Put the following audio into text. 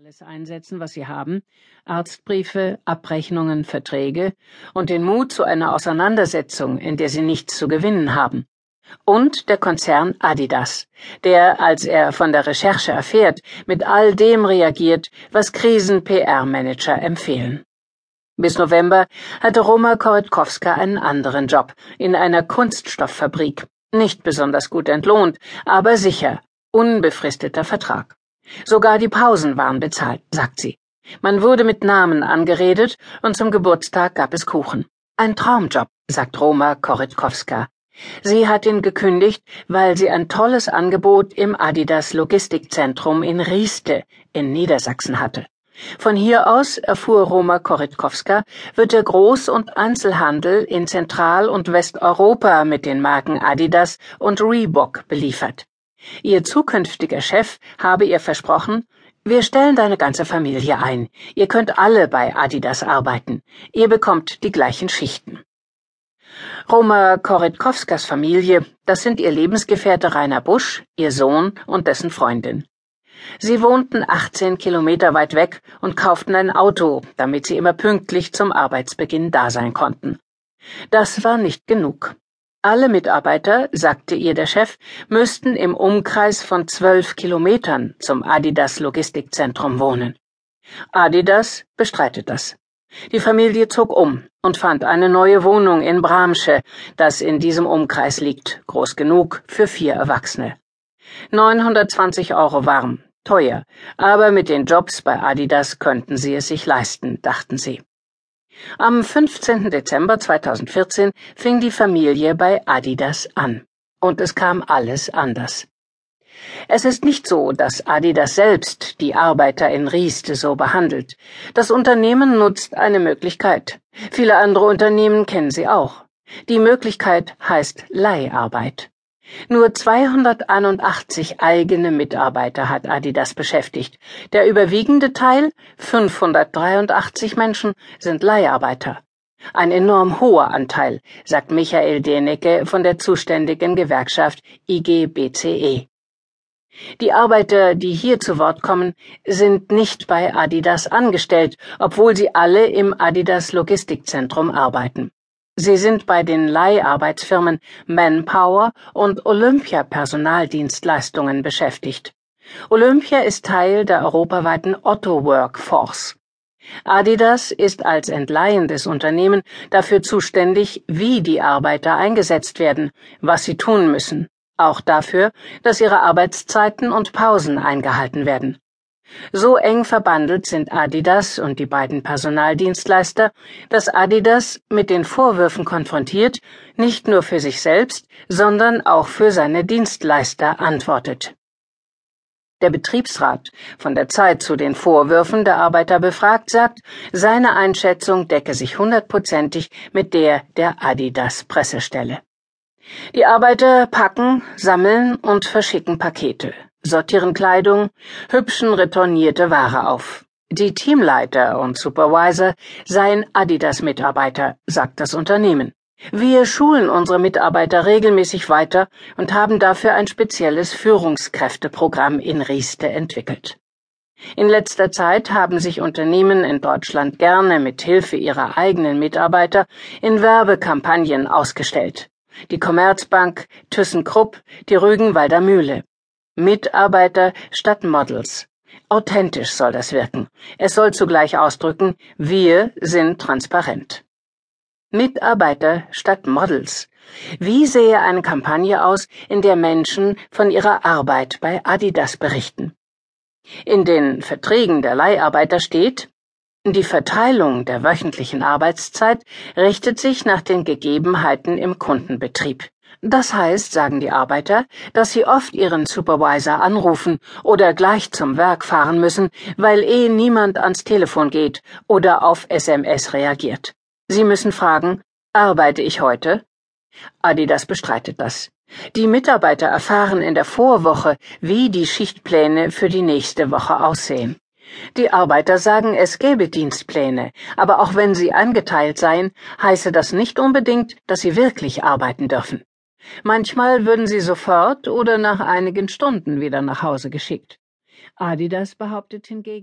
alles einsetzen, was sie haben, Arztbriefe, Abrechnungen, Verträge und den Mut zu einer Auseinandersetzung, in der sie nichts zu gewinnen haben. Und der Konzern Adidas, der, als er von der Recherche erfährt, mit all dem reagiert, was Krisen-PR-Manager empfehlen. Bis November hatte Roma Korytkowska einen anderen Job in einer Kunststofffabrik, nicht besonders gut entlohnt, aber sicher, unbefristeter Vertrag. Sogar die Pausen waren bezahlt, sagt sie. Man wurde mit Namen angeredet und zum Geburtstag gab es Kuchen. Ein Traumjob, sagt Roma Korytkowska. Sie hat ihn gekündigt, weil sie ein tolles Angebot im Adidas Logistikzentrum in Rieste in Niedersachsen hatte. Von hier aus, erfuhr Roma Korytkowska, wird der Groß- und Einzelhandel in Zentral- und Westeuropa mit den Marken Adidas und Reebok beliefert. Ihr zukünftiger Chef habe ihr versprochen, wir stellen deine ganze Familie ein. Ihr könnt alle bei Adidas arbeiten. Ihr bekommt die gleichen Schichten. Roma Korytkowskas Familie, das sind ihr Lebensgefährte Rainer Busch, ihr Sohn und dessen Freundin. Sie wohnten 18 Kilometer weit weg und kauften ein Auto, damit sie immer pünktlich zum Arbeitsbeginn da sein konnten. Das war nicht genug. Alle Mitarbeiter, sagte ihr der Chef, müssten im Umkreis von zwölf Kilometern zum Adidas Logistikzentrum wohnen. Adidas bestreitet das. Die Familie zog um und fand eine neue Wohnung in Bramsche, das in diesem Umkreis liegt, groß genug für vier Erwachsene. 920 Euro warm, teuer, aber mit den Jobs bei Adidas könnten sie es sich leisten, dachten sie. Am 15. Dezember 2014 fing die Familie bei Adidas an. Und es kam alles anders. Es ist nicht so, dass Adidas selbst die Arbeiter in Rieste so behandelt. Das Unternehmen nutzt eine Möglichkeit. Viele andere Unternehmen kennen sie auch. Die Möglichkeit heißt Leiharbeit. Nur 281 eigene Mitarbeiter hat Adidas beschäftigt. Der überwiegende Teil, 583 Menschen, sind Leiharbeiter. Ein enorm hoher Anteil, sagt Michael Denecke von der zuständigen Gewerkschaft IGBCE. Die Arbeiter, die hier zu Wort kommen, sind nicht bei Adidas angestellt, obwohl sie alle im Adidas Logistikzentrum arbeiten. Sie sind bei den Leiharbeitsfirmen Manpower und Olympia Personaldienstleistungen beschäftigt. Olympia ist Teil der europaweiten Otto Workforce. Adidas ist als entleihendes Unternehmen dafür zuständig, wie die Arbeiter eingesetzt werden, was sie tun müssen, auch dafür, dass ihre Arbeitszeiten und Pausen eingehalten werden. So eng verbandelt sind Adidas und die beiden Personaldienstleister, dass Adidas mit den Vorwürfen konfrontiert nicht nur für sich selbst, sondern auch für seine Dienstleister antwortet. Der Betriebsrat, von der Zeit zu den Vorwürfen der Arbeiter befragt, sagt, seine Einschätzung decke sich hundertprozentig mit der der Adidas Pressestelle. Die Arbeiter packen, sammeln und verschicken Pakete sortieren Kleidung, hübschen retournierte Ware auf. Die Teamleiter und Supervisor seien Adidas-Mitarbeiter, sagt das Unternehmen. Wir schulen unsere Mitarbeiter regelmäßig weiter und haben dafür ein spezielles Führungskräfteprogramm in Rieste entwickelt. In letzter Zeit haben sich Unternehmen in Deutschland gerne mit Hilfe ihrer eigenen Mitarbeiter in Werbekampagnen ausgestellt. Die Commerzbank, ThyssenKrupp, die Rügenwalder Mühle. Mitarbeiter statt Models. Authentisch soll das wirken. Es soll zugleich ausdrücken, wir sind transparent. Mitarbeiter statt Models. Wie sähe eine Kampagne aus, in der Menschen von ihrer Arbeit bei Adidas berichten? In den Verträgen der Leiharbeiter steht, die Verteilung der wöchentlichen Arbeitszeit richtet sich nach den Gegebenheiten im Kundenbetrieb. Das heißt, sagen die Arbeiter, dass sie oft ihren Supervisor anrufen oder gleich zum Werk fahren müssen, weil eh niemand ans Telefon geht oder auf SMS reagiert. Sie müssen fragen, arbeite ich heute? Adidas bestreitet das. Die Mitarbeiter erfahren in der Vorwoche, wie die Schichtpläne für die nächste Woche aussehen. Die Arbeiter sagen, es gäbe Dienstpläne, aber auch wenn sie angeteilt seien, heiße das nicht unbedingt, dass sie wirklich arbeiten dürfen. Manchmal würden sie sofort oder nach einigen Stunden wieder nach Hause geschickt. Adidas behauptet hingegen